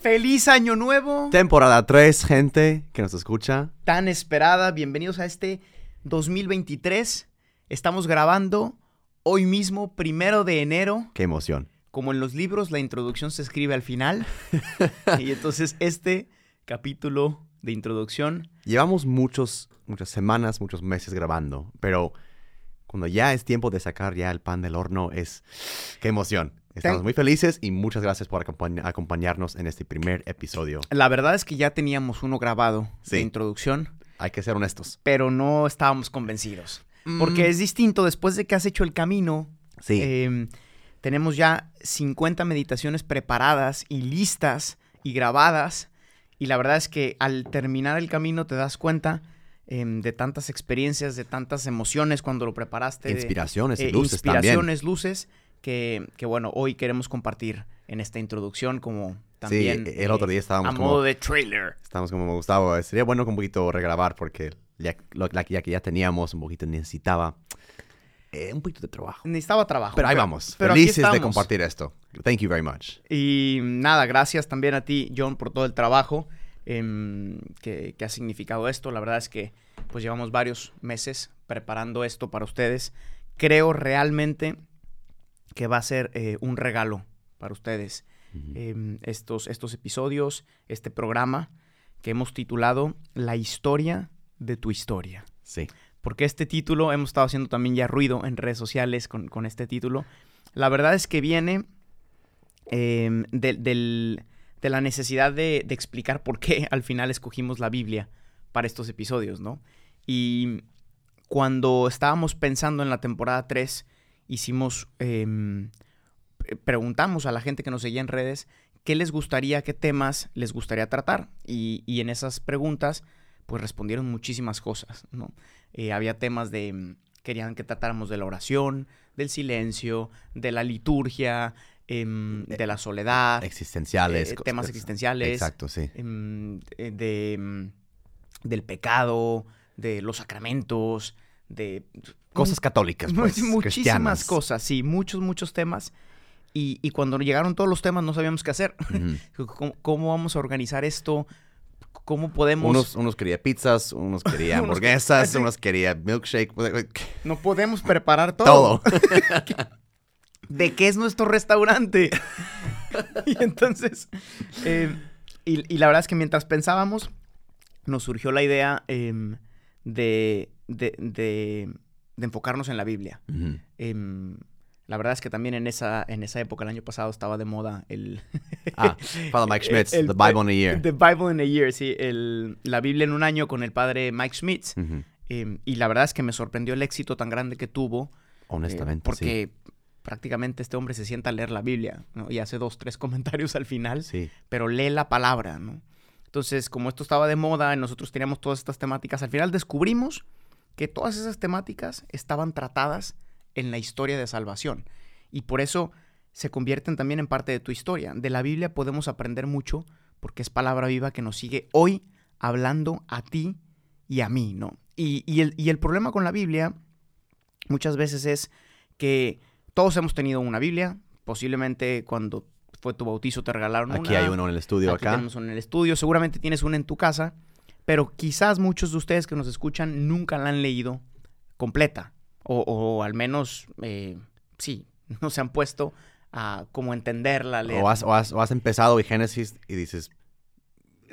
Feliz año nuevo. Temporada 3, gente que nos escucha. Tan esperada. Bienvenidos a este 2023. Estamos grabando hoy mismo, primero de enero. Qué emoción. Como en los libros, la introducción se escribe al final. y entonces este capítulo de introducción Llevamos muchos, muchas semanas, muchos meses grabando, pero cuando ya es tiempo de sacar ya el pan del horno es... Qué emoción. Estamos muy felices y muchas gracias por acompañ- acompañarnos en este primer episodio. La verdad es que ya teníamos uno grabado de introducción, Hay que ser honestos. pero no estábamos convencidos. Porque Mm, es distinto después de que has hecho el camino. Sí. eh, tenemos ya 50 meditaciones preparadas y listas y grabadas. Y la verdad es que al terminar el camino te das cuenta em, de tantas experiencias, de tantas emociones cuando lo preparaste. de- Inspiraciones y eh, luces también. inspiraciones, luces, que, que, bueno, hoy queremos compartir en esta introducción como también sí, el otro eh, día estábamos a como... modo de trailer. Estamos como Gustavo. eh, Sería bueno que un poquito regrabar porque ya, lo- la que ya que ya teníamos un poquito necesitaba eh, un poquito de trabajo. Necesitaba trabajo. Pero ahí vamos. pero Felices de compartir esto. Thank you very much. Y nada, gracias también a ti, John, por todo el trabajo em, que, que ha significado esto. La verdad es que pues llevamos varios meses preparando esto para ustedes. Creo realmente que va a ser eh, un regalo para ustedes em, estos, estos episodios, este programa que hemos titulado La historia de tu historia. Sí. Porque este título, hemos estado haciendo también ya ruido en redes sociales con, con este título. La verdad es que viene em, de, del- de la necesidad de, de explicar por qué al final escogimos la Biblia para estos episodios, ¿no? Y cuando estábamos pensando en la temporada 3, hicimos, em, pre- preguntamos a la gente que nos seguía en redes qué les gustaría, qué temas les gustaría tratar. Y, y en esas preguntas, pues respondieron muchísimas cosas, ¿no? Eh, había temas de, mm, querían que tratáramos de la oración, del silencio, de la liturgia, em, de la soledad, Existenciales. eh, temas existenciales. Exacto, sí. em, eh, de, del pecado, de los sacramentos, de... Cosas católicas, pues. muchísimas cristianas. cosas, sí, muchos, muchos temas. Y, y cuando llegaron todos los temas no sabíamos qué hacer. ¿Cómo, cómo vamos a organizar esto? ¿Cómo podemos...? Unos, unos quería pizzas, unos quería Unos- hamburguesas, sí. unos quería milkshake. No podemos preparar todo. Todo. ¿De qué es nuestro restaurante? y entonces, eh, y, y la verdad es que mientras pensábamos, nos surgió la idea em, de, de- de- de enfocarnos en la Biblia. Em, la verdad es que también en esa, en esa época, el año pasado, estaba de moda el... Ah, Father Mike Schmitz, el- The Bible in a Year. The Bible in a Year, sí. el- la Biblia en un año con el padre Mike Schmitz. Em, y la verdad es que me sorprendió el éxito tan grande que tuvo. eh, Honestamente, porque prácticamente este hombre se sienta a leer la Biblia, ¿no? Y hace dos, tres comentarios al final, sí. Sí. pero lee la palabra, ¿no? Entonces, como esto estaba de moda nosotros teníamos todas estas temáticas, al final descubrimos que todas esas temáticas estaban tratadas en la historia de salvación. Y por eso se convierten también en parte de tu historia. De la Biblia podemos aprender mucho porque es palabra viva que nos sigue hoy hablando a ti y a mí, ¿no? Y, y el, y el problema con la Biblia muchas veces es que todos hemos tenido una Biblia, posiblemente cuando fue tu bautizo te regalaron una. Aquí hay uno en el estudio Aquí acá. tenemos una en el estudio, seguramente tienes una en tu casa, pero quizás muchos de ustedes que nos escuchan nunca la han leído completa, o, o al menos, eh, sí, no se han puesto a como entenderla, leer. O has, o, has, o has empezado y Génesis y dices,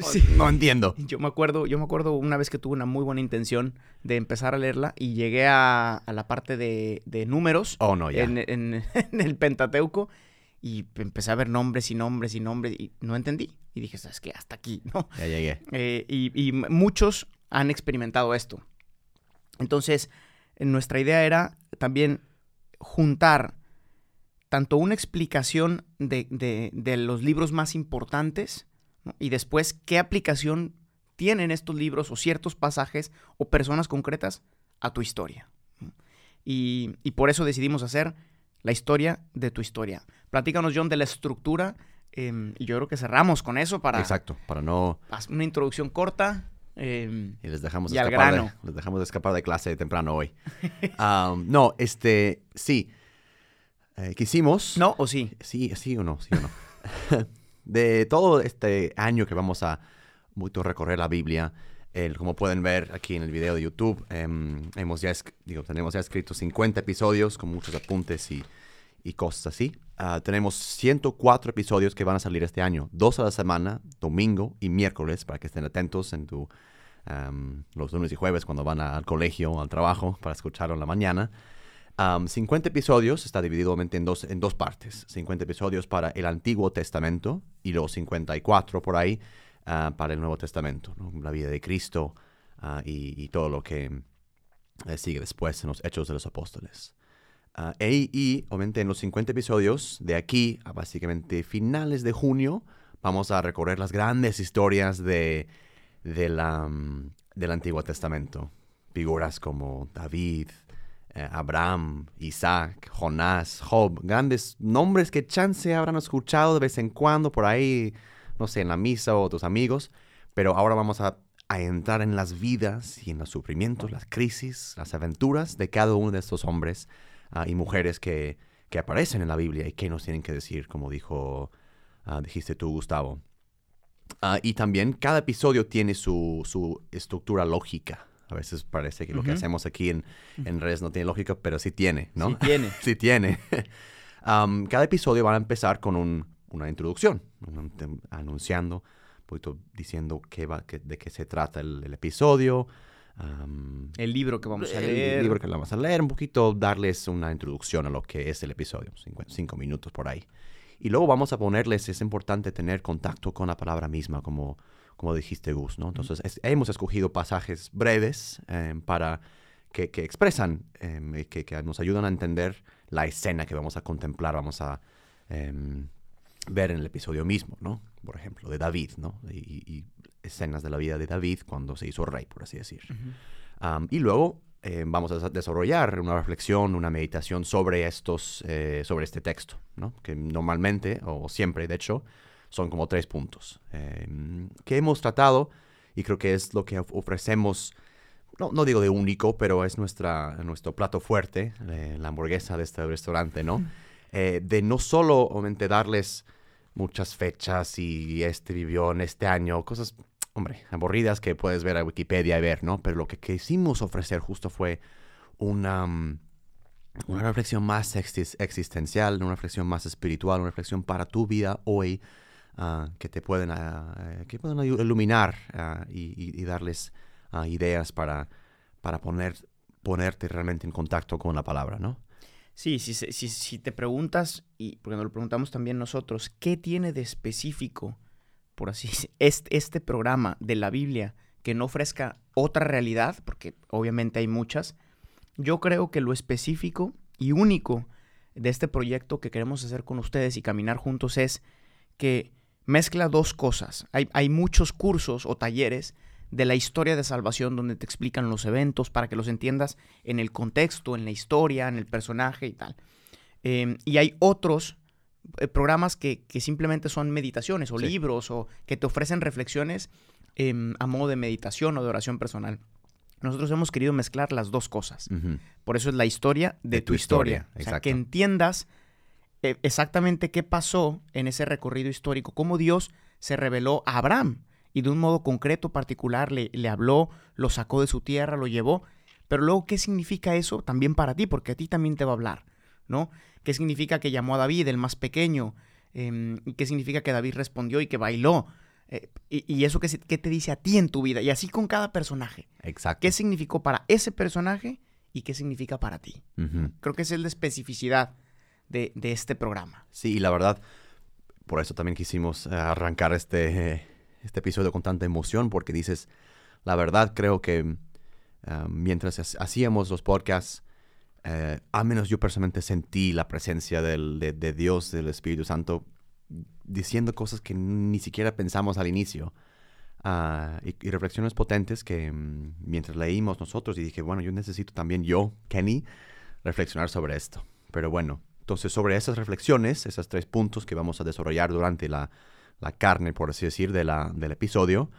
"Oh, Sí. no entiendo. Yo me acuerdo, yo me acuerdo una vez que tuve una muy buena intención de empezar a leerla y llegué a, a la parte de, de números Oh, no, ya. en, en- en el Pentateuco y empecé a ver nombres y nombres y nombres y no entendí. Y dije, ¿sabes qué? Hasta aquí, ¿no? Ya llegué. Eh, y, muchos han experimentado esto. Entonces, nuestra idea era también juntar tanto una explicación de, de- de los libros más importantes ¿no? Y después, ¿qué aplicación tienen estos libros o ciertos pasajes o personas concretas a tu historia? y por eso decidimos hacer la historia de tu historia. Platícanos, John, de la estructura. eh, y yo creo que cerramos con eso para Exacto, para no... una introducción corta. eh, Y les dejamos, Y al escapar de, grano. les dejamos de escapar de clase temprano hoy. Um, no, este, sí. Eh, quisimos... ¿No o sí? Sí, sí o no, sí o no. de todo este año que vamos a mucho recorrer la Biblia, el- como pueden ver aquí en el video de YouTube, em, hemos ya, digo, tenemos ya escrito 50 episodios con muchos apuntes y, y cosas así. Ah, tenemos 104 episodios que van a salir este año, dos a la semana, domingo y miércoles, para que estén atentos en tu, am, los lunes y jueves cuando van a- al colegio o al trabajo para escucharlo en la mañana. Am, 50 episodios, está dividido en dos, en dos partes. 50 episodios para el Antiguo Testamento y los 54 por ahí ah, para el Nuevo Testamento, la vida de Cristo ah, y, todo lo que eh, sigue después en los Hechos de los Apóstoles. Ah, e- y obviamente en los 50 episodios, de aquí a básicamente finales de junio, vamos a recorrer las grandes historias de, mm, del Antiguo Testamento. Figuras como David, eh, Abraham, Isaac, Jonás, Job, grandes nombres que chance habrán escuchado de vez en cuando por ahí, no sé, en la misa o tus amigos, pero ahora vamos a, a entrar en las vidas y en los sufrimientos, las crisis, las aventuras de cada uno de estos hombres ah, y mujeres que, que aparecen en la Biblia y que nos tienen que decir, como dijo, ah, dijiste tú, Gustavo. Ah, y también cada episodio tiene su, su estructura lógica. A veces parece que lo que hacemos aquí en, en redes no tiene lógica, pero sí tiene, ¿no? Sí tiene. sí tiene. Cada episodio va a empezar con un- una introducción, anunciando, un poquito diciendo qué va, qué- de qué se trata el, el episodio. El libro que vamos a el leer. libro que vamos a leer, un poquito darles una introducción a lo que es el episodio, cinco, cinco minutos por ahí. Y luego vamos a ponerles, es importante tener contacto con la palabra misma, como, como dijiste Gus, ¿no? Entonces, es- hemos escogido pasajes breves eh, para que, que expresan, eh, que, que nos ayudan a entender la escena que vamos a contemplar, vamos a em, ver en el episodio mismo, ¿no? Por ejemplo, de David, ¿no? Y, y escenas de la vida de David cuando se hizo rey, por así decir. Ujú. Am, y luego eh, vamos a desarrollar una reflexión, una meditación sobre estos, eh, sobre este texto, ¿no? Que normalmente, o siempre, de hecho, son como tres puntos em, que hemos tratado y creo que es lo que of- ofrecemos. No, no digo de único, pero es nuestra, nuestro plato fuerte, eh, la hamburguesa de este restaurante, ¿no? Eh, de no solo, obviamente, darles muchas fechas y este vivió en este año, cosas hombre, aburridas que puedes ver a Wikipedia y ver, ¿no? Pero lo que quisimos ofrecer justo fue una, mm, una reflexión más exis- existencial, una reflexión más espiritual, una reflexión para tu vida hoy ah, que te pueden, ah, eh, que pueden iluminar ah, y, y- darles ideas para, para poner, ponerte realmente en contacto con la palabra, ¿no? Sí, si, te preguntas, y porque nos lo preguntamos también nosotros, ¿qué tiene de específico, por así decir, este, este programa de la Biblia que no ofrezca otra realidad? Porque obviamente hay muchas. Yo creo que lo específico y único de este proyecto que queremos hacer con ustedes y caminar juntos es que mezcla dos cosas. Hay, hay muchos cursos o talleres de la historia de salvación donde te explican los eventos para que los entiendas en el contexto, en la historia, en el personaje y tal. Eh, y hay otros eh, programas que, que simplemente son meditaciones o Sí. libros o que te ofrecen reflexiones em, a modo de meditación o de oración personal. Nosotros hemos querido mezclar las dos cosas. Por eso es la historia de, De tu, tu historia. historia, O sea, que entiendas eh, exactamente qué pasó en ese recorrido histórico, cómo Dios se reveló a Abraham y de un modo concreto, particular, le, le habló, lo sacó de su tierra, lo llevó. Pero luego, ¿qué significa eso también para ti? Porque a ti también te va a hablar, ¿no? ¿Qué significa que llamó a David, el más pequeño? Em, ¿Y qué significa que David respondió y que bailó? Eh, y, y eso qué, se- qué te dice a ti en tu vida? Y así con cada personaje. Exacto. ¿Qué significó para ese personaje y qué significa para ti? Creo que esa es la especificidad de, de este programa. Sí, y la verdad, por eso también quisimos eh, arrancar este, eh, este episodio con tanta emoción, porque dices, la verdad creo que ah, mientras ha- hacíamos los podcasts, eh, al menos yo personalmente sentí la presencia del- de, Dios, del Espíritu Santo, diciendo cosas que ni siquiera pensamos al inicio. Ah, y, y, reflexiones potentes que mm, mientras leímos nosotros y dije, bueno, yo necesito también yo, Kenny, reflexionar sobre esto. Pero bueno, entonces sobre esas reflexiones, esos tres puntos que vamos a desarrollar durante la, la carne, por así decir, de la, del episodio,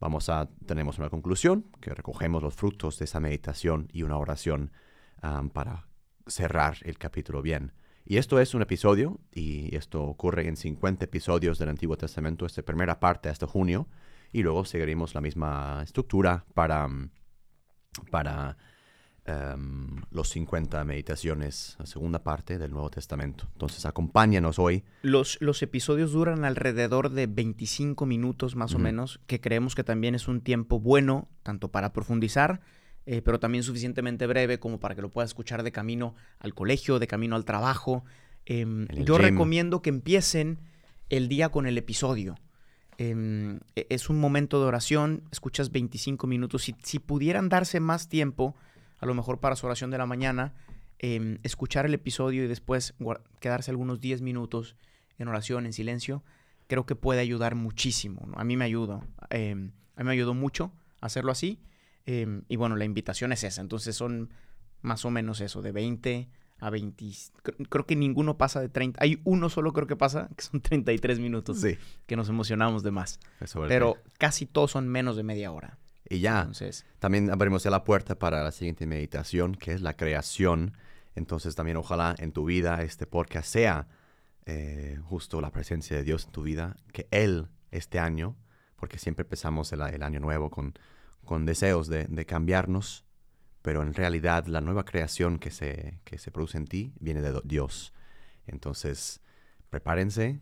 vamos a, tenemos una conclusión, que recogemos los frutos de esa meditación y una oración um, para cerrar el capítulo bien. Y esto es un episodio, y esto ocurre en 50 episodios del Antiguo Testamento, esta primera parte hasta junio, y luego seguiremos la misma estructura para, para um, los 50 meditaciones, la segunda parte del Nuevo Testamento. Entonces, acompáñanos hoy. Los, los episodios duran alrededor de 25 minutos más uh -huh. o menos, que creemos que también es un tiempo bueno, tanto para profundizar, eh, pero también suficientemente breve como para que lo puedas escuchar de camino al colegio, de camino al trabajo. Eh, yo gym. recomiendo que empiecen el día con el episodio. Eh, es un momento de oración, escuchas 25 minutos. Si, si pudieran darse más tiempo, a lo mejor para su oración de la mañana, eh, escuchar el episodio y después quedarse algunos 10 minutos en oración, en silencio, creo que puede ayudar muchísimo. ¿no? A mí me ayudó, eh, a mí me ayudó mucho hacerlo así. Eh, y bueno, la invitación es esa. Entonces son más o menos eso, de 20 a 20. Creo que ninguno pasa de 30. Hay uno solo creo que pasa, que son 33 minutos. Sí. Que nos emocionamos de más. Pero casi todos son menos de media hora. Y ya, Entonces, también abrimos ya la puerta para la siguiente meditación, que es la creación. Entonces también ojalá en tu vida este podcast sea eh, justo la presencia de Dios en tu vida, que Él este año, porque siempre empezamos el, el año nuevo con, con deseos de, de, cambiarnos, pero en realidad la nueva creación que se, que se produce en ti viene de Dios. Entonces, prepárense.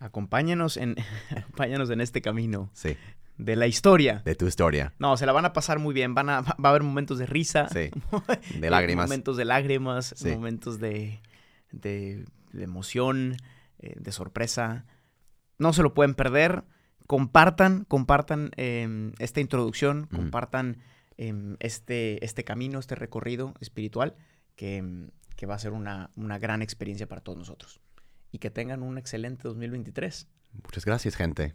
Acompáñanos en, acompáñanos en este camino. Sí de la historia. De tu historia. No, se la van a pasar muy bien. Van a, va a haber momentos de risa. Sí. De lágrimas. momentos de lágrimas. Sí. Momentos de, de, de emoción, eh, de sorpresa. No se lo pueden perder. Compartan, compartan eh, esta introducción, mm. compartan eh, este, este camino, este recorrido espiritual que, que va a ser una, una gran experiencia para todos nosotros. Y que tengan un excelente 2023. Muchas gracias, gente.